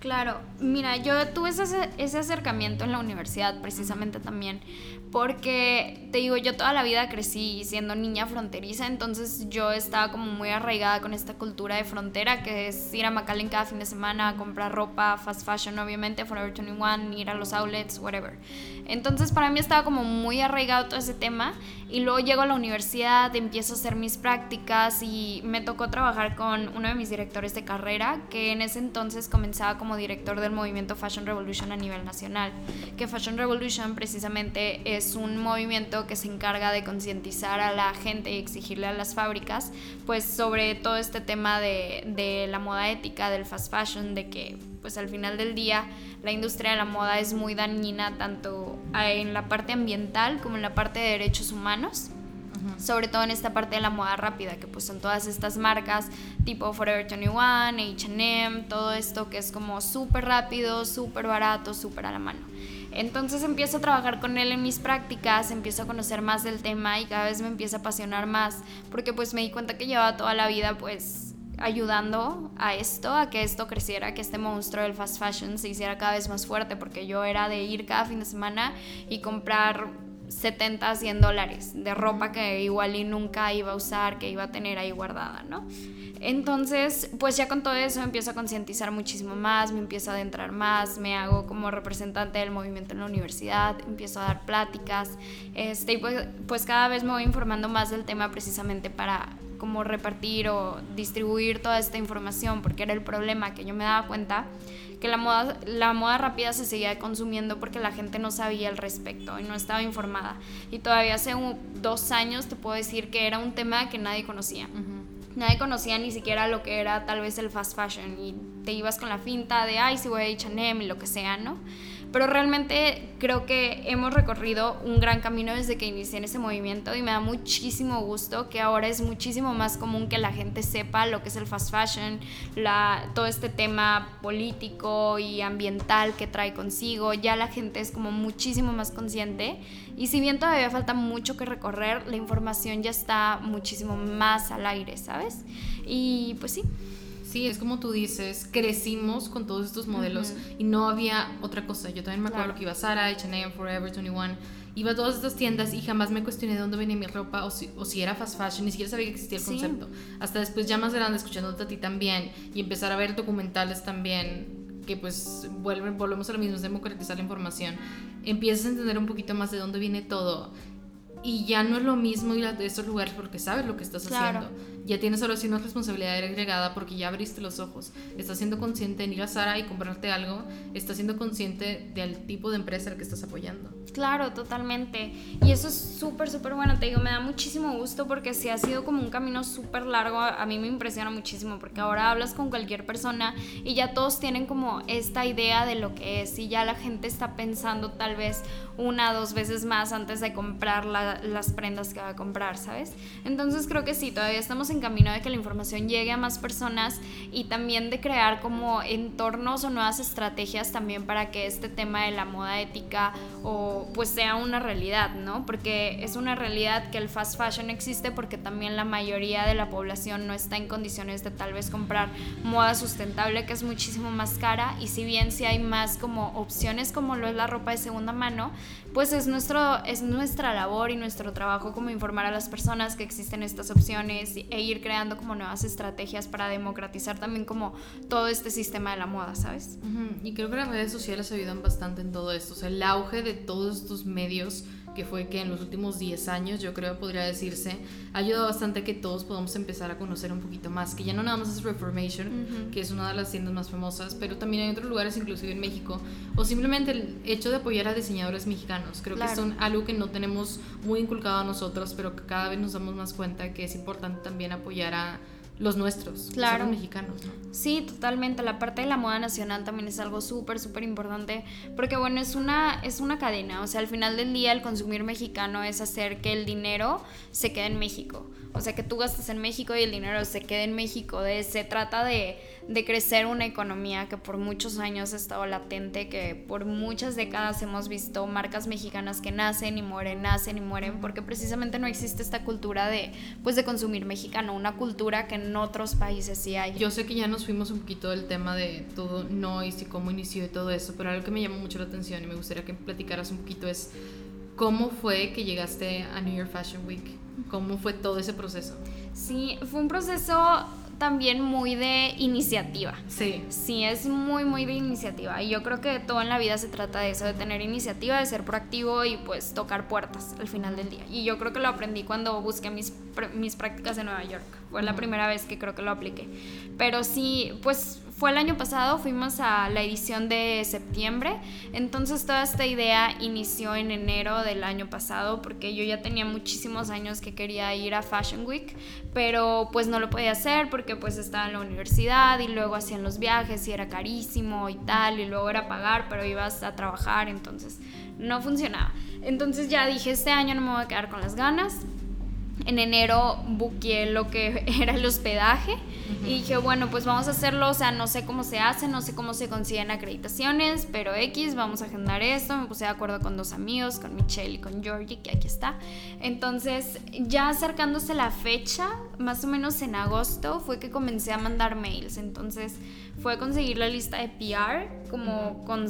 Claro, mira, yo tuve ese, ese, acercamiento en la universidad precisamente también, porque te digo, yo toda la vida crecí siendo niña fronteriza, entonces yo estaba como muy arraigada con esta cultura de frontera, que es ir a McAllen cada fin de semana a comprar ropa, fast fashion obviamente, Forever 21, ir a los outlets, whatever. Entonces para mí estaba como muy arraigado todo ese tema y luego llego a la universidad, empiezo a hacer mis prácticas y me tocó trabajar con uno de mis directores de carrera, que en ese entonces comenzaba como director del movimiento Fashion Revolution a nivel nacional, que Fashion Revolution precisamente es un movimiento que se encarga de concientizar a la gente y exigirle a las fábricas pues sobre todo este tema de, de la moda ética, del fast fashion, de que pues al final del día la industria de la moda es muy dañina tanto en la parte ambiental como en la parte de derechos humanos sobre todo en esta parte de la moda rápida, que pues son todas estas marcas tipo Forever 21, H&M, todo esto que es como súper rápido, súper barato, súper a la mano. Entonces empiezo a trabajar con él en mis prácticas, empiezo a conocer más del tema y cada vez me empieza a apasionar más, porque pues me di cuenta que llevaba toda la vida pues ayudando a esto, a que esto creciera, que este monstruo del fast fashion se hiciera cada vez más fuerte, porque yo era de ir cada fin de semana y comprar 70, 100 dólares de ropa que igual y nunca iba a usar, que iba a tener ahí guardada, ¿no? Entonces, pues ya con todo eso empiezo a concientizar muchísimo más, me empiezo a adentrar más, me hago como representante del movimiento en la universidad, empiezo a dar pláticas, este, y pues, pues cada vez me voy informando más del tema precisamente para como repartir o distribuir toda esta información, porque era el problema que yo me daba cuenta que la moda, la moda rápida se seguía consumiendo porque la gente no sabía al respecto y no estaba informada. Y todavía hace dos años te puedo decir que era un tema que nadie conocía. Nadie conocía ni siquiera lo que era tal vez el fast fashion y te ibas con la finta de, ay, si voy a H&M y lo que sea, ¿no? Pero realmente creo que hemos recorrido un gran camino desde que inicié en ese movimiento y me da muchísimo gusto que ahora es muchísimo más común que la gente sepa lo que es el fast fashion, la, todo este tema político y ambiental que trae consigo. Ya la gente es como muchísimo más consciente y si bien todavía falta mucho que recorrer, la información ya está muchísimo más al aire, ¿sabes? Y pues sí. Sí, es como tú dices, crecimos con todos estos modelos y no había otra cosa. Yo también me acuerdo que iba a Zara, H&M, Forever 21, iba a todas estas tiendas y jamás me cuestioné de dónde venía mi ropa o si, o si era fast fashion, ni siquiera sabía que existía el concepto. Hasta después ya más grande, escuchándote a ti también y empezar a ver documentales también que pues vuelven, volvemos a lo mismo, es democratizar la información. Empiezas a entender un poquito más de dónde viene todo y ya no es lo mismo ir a estos lugares porque sabes lo que estás haciendo. Ya tienes ahora sí una responsabilidad agregada porque ya abriste los ojos. Estás siendo consciente en ir a Sara y comprarte algo, estás siendo consciente del tipo de empresa al que estás apoyando. Claro, totalmente. Y eso es súper, súper bueno. Te digo, me da muchísimo gusto porque sí ha sido como un camino súper largo. A mí me impresiona muchísimo porque ahora hablas con cualquier persona y ya todos tienen como esta idea de lo que es y ya la gente está pensando tal vez una dos veces más antes de comprar las prendas que va a comprar, ¿sabes? Entonces creo que sí, todavía estamos en camino de que la información llegue a más personas y también de crear como entornos o nuevas estrategias también para que este tema de la moda ética o pues sea una realidad, ¿no? Porque es una realidad que el fast fashion existe porque también la mayoría de la población no está en condiciones de tal vez comprar moda sustentable que es muchísimo más cara y si bien si hay más como opciones como lo es la ropa de segunda mano, pues es, nuestro, es nuestra labor y nuestro trabajo como informar a las personas que existen estas opciones e ir creando como nuevas estrategias para democratizar también como todo este sistema de la moda, ¿sabes? Y creo que las redes sociales ayudan bastante en todo esto, o sea, el auge de todos estos medios que fue que en los últimos 10 años, yo creo podría decirse, ha ayudado bastante a que todos podamos empezar a conocer un poquito más, que ya no nada más es Reformation, que es una de las tiendas más famosas, pero también hay otros lugares, inclusive en México, o simplemente el hecho de apoyar a diseñadores mexicanos, creo que son algo que no tenemos muy inculcado a nosotros, pero que cada vez nos damos más cuenta que es importante también apoyar a los nuestros, claro. los mexicanos. Sí, totalmente. La parte de la moda nacional también es algo súper, súper importante, porque bueno, es una, es una cadena, o sea, al final del día el consumir mexicano es hacer que el dinero se quede en México. O sea, que tú gastas en México y el dinero se quede en México. De, se trata de, de crecer una economía que por muchos años ha estado latente, que por muchas décadas hemos visto marcas mexicanas que nacen y mueren, nacen y mueren, porque precisamente no existe esta cultura de, pues, de consumir mexicano, una cultura que en otros países sí hay. Yo sé que ya nos fuimos un poquito del tema de todo Noise y cómo inició y todo eso, pero algo que me llamó mucho la atención y me gustaría que platicaras un poquito es cómo fue que llegaste a New York Fashion Week. ¿Cómo fue todo ese proceso? Sí, fue un proceso también muy de iniciativa. Sí. Sí, es muy, muy de iniciativa. Y yo creo que todo en la vida se trata de eso, de tener iniciativa, de ser proactivo y pues tocar puertas al final del día. Y yo creo que lo aprendí cuando busqué mis, mis prácticas en Nueva York. Fue la primera vez que creo que lo apliqué. Pero sí, pues fue el año pasado, fuimos a la edición de septiembre, entonces toda esta idea inició en enero del año pasado porque yo ya tenía muchísimos años que quería ir a Fashion Week, pero pues no lo podía hacer porque pues estaba en la universidad y luego hacían los viajes y era carísimo y tal, y luego era pagar, pero ibas a trabajar, entonces no funcionaba. Entonces ya dije, este año no me voy a quedar con las ganas, en enero buqueé lo que era el hospedaje y dije, bueno, pues vamos a hacerlo, o sea, no sé cómo se hace, no sé cómo se consiguen acreditaciones, pero X, vamos a agendar esto, me puse de acuerdo con dos amigos, con Michelle y con Georgie, que aquí está. Entonces, ya acercándose la fecha, más o menos en agosto, fue que comencé a mandar mails, entonces fue conseguir la lista de PR, como con,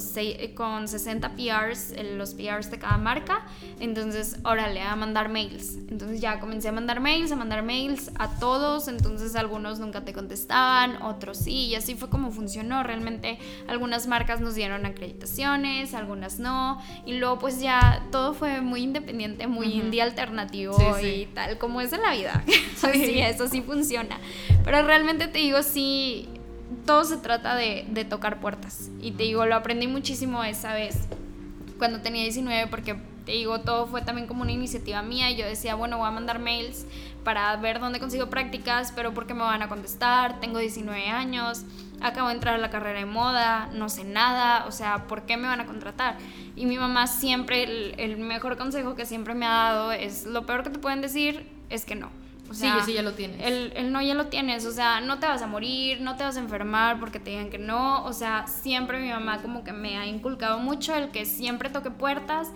con 60 PRs, los PRs de cada marca. Entonces, órale, a mandar mails. Entonces ya comencé a mandar mails, a mandar mails a todos. Entonces algunos nunca te contestaban, otros sí. Y así fue como funcionó. Realmente algunas marcas nos dieron acreditaciones, algunas no. Y luego pues ya todo fue muy independiente, muy indie alternativo y tal, como es en la vida. sí, eso sí funciona. Pero realmente te digo, sí todo se trata de, de, tocar puertas. Y te digo, lo aprendí muchísimo esa vez, cuando tenía 19, porque te digo, todo fue también como una iniciativa mía. Y yo decía, bueno, voy a mandar mails para ver dónde consigo prácticas, pero ¿por qué me van a contestar? Tengo 19 años, acabo de entrar a la carrera de moda, no sé nada, o sea, ¿por qué me van a contratar? Y mi mamá siempre, el, el mejor consejo que siempre me ha dado es, lo peor que te pueden decir es que no sí, sí, ya lo tienes. El, no ya lo tienes, o sea, no te vas a morir, no te vas a enfermar porque te digan que no, o sea, siempre mi mamá como que me ha inculcado mucho el que siempre toque puertas,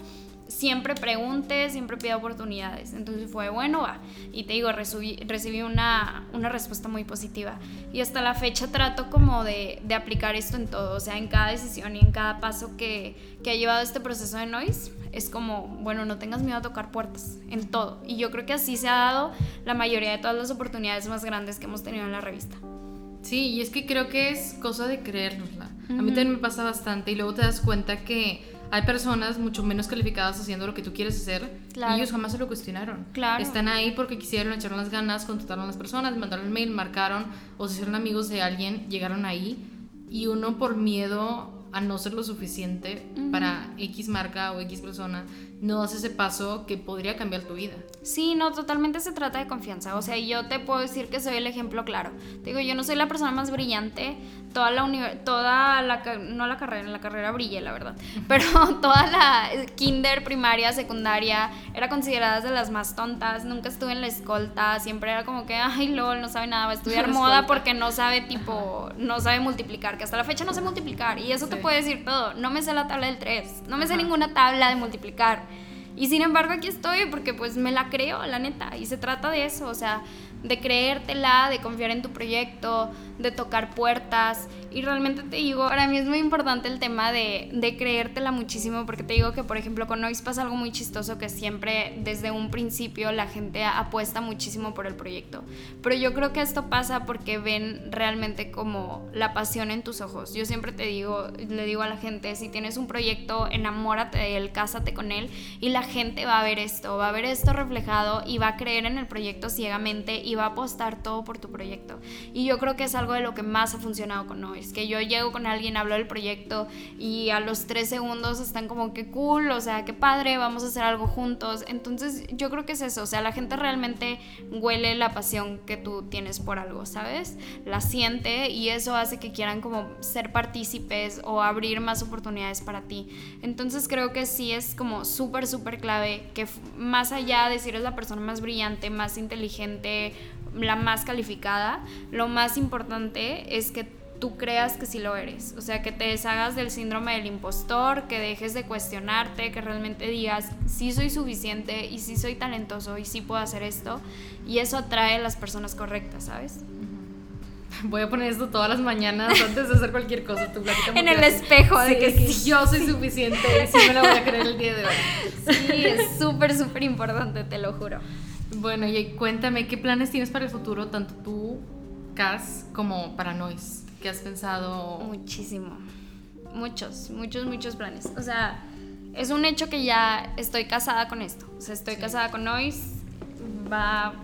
siempre pregunte, siempre pida oportunidades. Entonces fue, bueno, va. Y te digo, recibí, recibí una, una, respuesta muy positiva. Y hasta la fecha trato como de, de, aplicar esto en todo, o sea, en cada decisión y en cada paso que, que ha llevado este proceso de Noise. Es como, bueno, no tengas miedo a tocar puertas, en todo. Y yo creo que así se ha dado la mayoría de todas las oportunidades más grandes que hemos tenido en la revista. Sí, y es que creo que es cosa de creérnosla. A mí también me pasa bastante y luego te das cuenta que hay personas mucho menos calificadas haciendo lo que tú quieres hacer y ellos jamás se lo cuestionaron. Claro. Están ahí porque quisieron, echaron las ganas, contactaron a las personas, mandaron el mail, marcaron o se hicieron amigos de alguien, llegaron ahí y uno por miedo a no ser lo suficiente para X marca o X persona, no hace ese paso que podría cambiar tu vida. Sí, no, totalmente se trata de confianza. O sea, yo te puedo decir que soy el ejemplo claro. digo, yo no soy la persona más brillante. Toda la, toda la, no la carrera, en la carrera brillé, la verdad. Pero toda la kinder, primaria, secundaria, era considerada de las más tontas. Nunca estuve en la escolta. Siempre era como que, ay, lol, no sabe nada. Va a estudiar moda porque no sabe, tipo, no sabe multiplicar. Que hasta la fecha no sé multiplicar. Y eso te puede decir todo. No me sé la tabla del 3. No me sé ninguna tabla de multiplicar. Y sin embargo aquí estoy porque pues me la creo, la neta. Y se trata de eso, o sea, de creértela, de confiar en tu proyecto, de tocar puertas. Y realmente te digo, para mí es muy importante el tema de, de creértela muchísimo, porque te digo que, por ejemplo, con Noise pasa algo muy chistoso que siempre desde un principio la gente apuesta muchísimo por el proyecto. Pero yo creo que esto pasa porque ven realmente como la pasión en tus ojos. Yo siempre te digo, le digo a la gente, si tienes un proyecto, enamórate de él, cásate con él y la gente va a ver esto, va a ver esto reflejado y va a creer en el proyecto ciegamente y va a apostar todo por tu proyecto. Y yo creo que es algo de lo que más ha funcionado con Noise, que yo llego con alguien, hablo del proyecto y a los tres segundos están como que cool, o sea, qué padre, vamos a hacer algo juntos. Entonces yo creo que es eso, o sea, la gente realmente huele la pasión que tú tienes por algo, ¿sabes? La siente y eso hace que quieran como ser partícipes o abrir más oportunidades para ti. Entonces creo que sí es como súper, súper clave que más allá de si eres la persona más brillante, más inteligente, la más calificada, lo más importante es que tú creas que sí lo eres. O sea, que te deshagas del síndrome del impostor, que dejes de cuestionarte, que realmente digas, sí soy suficiente y sí soy talentoso y sí puedo hacer esto. Y eso atrae a las personas correctas, ¿sabes? Voy a poner esto todas las mañanas antes de hacer cualquier cosa. en el espejo de que, sí. yo soy suficiente y sí me lo voy a creer el día de hoy. Sí, es súper, súper importante, te lo juro. Bueno, y cuéntame, ¿qué planes tienes para el futuro, tanto tú, Cas, como para Noise? ¿Qué has pensado? Muchísimo. Muchos, muchos, muchos planes. O sea, es un hecho que ya estoy casada con esto. O sea, estoy casada con Noise. Va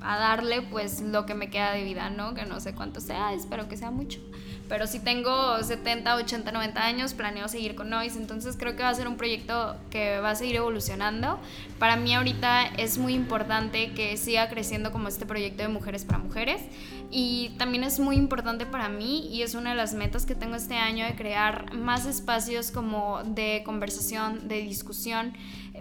a darle pues lo que me queda de vida, ¿no? Que no sé cuánto sea, espero que sea mucho. Pero si tengo 70, 80, 90 años, planeo seguir con Noise, entonces creo que va a ser un proyecto que va a seguir evolucionando. Para mí ahorita es muy importante que siga creciendo como este proyecto de Mujeres para Mujeres y también es muy importante para mí y es una de las metas que tengo este año de crear más espacios como de conversación, de discusión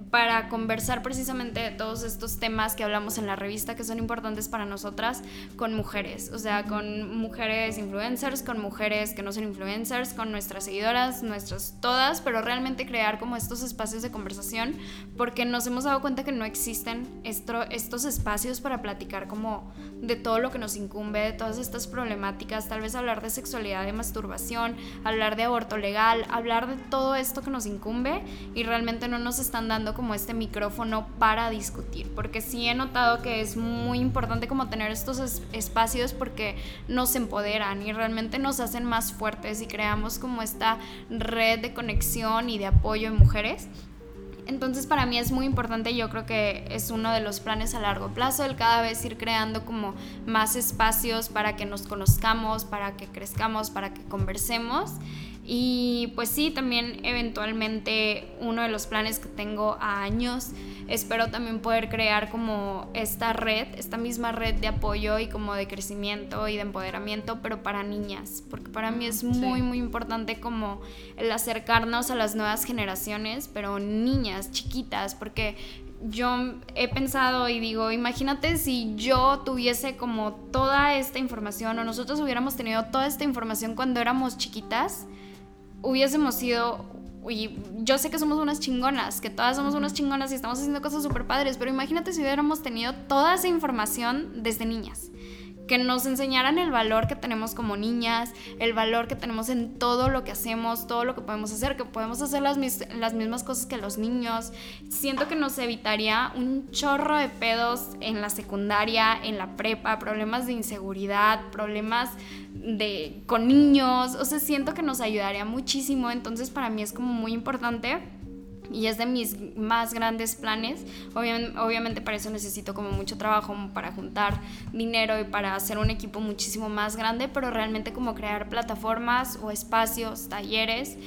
para conversar precisamente de todos estos temas que hablamos en la revista que son importantes para nosotras con mujeres, o sea, con mujeres influencers, con mujeres que no son influencers, con nuestras seguidoras, nuestras todas, pero realmente crear como estos espacios de conversación porque nos hemos dado cuenta que no existen estos espacios para platicar como de todo lo que nos incumbe, de todas estas problemáticas, tal vez hablar de sexualidad, de masturbación, hablar de aborto legal, hablar de todo esto que nos incumbe y realmente no nos están dando como este micrófono para discutir, porque sí he notado que es muy importante como tener estos espacios porque nos empoderan y realmente nos hacen más fuertes y creamos como esta red de conexión y de apoyo en mujeres. Entonces para mí es muy importante, yo creo que es uno de los planes a largo plazo, el cada vez ir creando como más espacios para que nos conozcamos, para que crezcamos, para que conversemos y pues sí, también eventualmente uno de los planes que tengo a años, espero también poder crear como esta red, esta misma red de apoyo y como de crecimiento y de empoderamiento, pero para niñas, porque para mí es muy, muy importante como el acercarnos a las nuevas generaciones, pero niñas, chiquitas, porque yo he pensado y digo, imagínate si yo tuviese como toda esta información o nosotros hubiéramos tenido toda esta información cuando éramos chiquitas hubiésemos sido y yo sé que somos unas chingonas, que todas somos unas chingonas y estamos haciendo cosas súper padres, pero imagínate si hubiéramos tenido toda esa información desde niñas. Que nos enseñaran el valor que tenemos como niñas, el valor que tenemos en todo lo que hacemos, todo lo que podemos hacer, que podemos hacer las, las mismas cosas que los niños. Siento que nos evitaría un chorro de pedos en la secundaria, en la prepa, problemas de inseguridad, problemas de con niños, o sea, siento que nos ayudaría muchísimo, entonces para mí es como muy importante y es de mis más grandes planes. Obviamente, obviamente, para eso necesito como mucho trabajo para juntar dinero y para hacer un equipo muchísimo más grande, pero realmente como crear plataformas o espacios, talleres,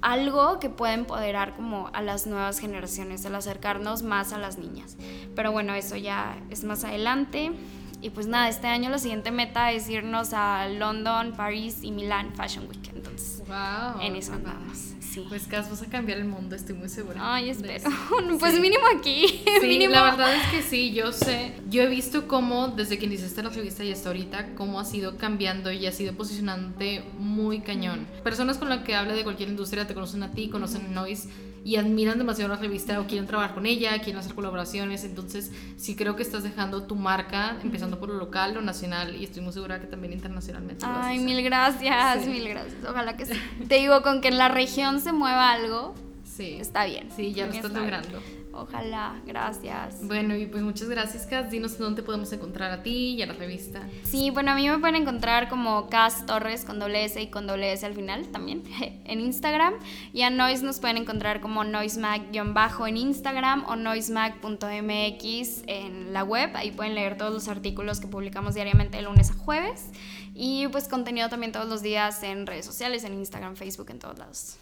algo que pueda empoderar como a las nuevas generaciones, el acercarnos más a las niñas. Pero bueno, eso ya es más adelante. Y pues nada, este año la siguiente meta es irnos a London, París y Milán Fashion Week. Entonces, wow, en eso andamos. Pues Cas, vas a cambiar el mundo, estoy muy segura. Ay, espero. pues mínimo aquí. Sí, mínimo. la verdad es que sí, yo sé. Yo he visto cómo, desde que iniciaste la revista y hasta ahorita, cómo ha sido cambiando y ha sido posicionándote muy cañón. Personas con las que habla de cualquier industria te conocen a ti, conocen a Noise y admiran demasiado la revista o quieren trabajar con ella, quieren hacer colaboraciones. Entonces, sí creo que estás dejando tu marca, empezando por lo local, lo nacional y estoy muy segura que también internacionalmente. Ay, mil gracias, mil gracias. Ojalá que sí. Te digo, con que en la región se mueva algo, sí. está bien. Sí, ya lo estás logrando. Ojalá, gracias. Bueno, y pues muchas gracias, Cas. Dinos dónde podemos encontrar a ti y a la revista. Sí, bueno, a mí me pueden encontrar como Cas Torres con doble S y con doble S al final también en Instagram. Y a Noise nos pueden encontrar como noisemac-bajo en Instagram o noisemac.mx en la web. Ahí pueden leer todos los artículos que publicamos diariamente de lunes a jueves. Y pues contenido también todos los días en redes sociales, en Instagram, Facebook, en todos lados.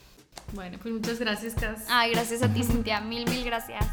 Bueno, pues muchas gracias, Cas. Ay, gracias a ti, Cintia. Mil, mil gracias.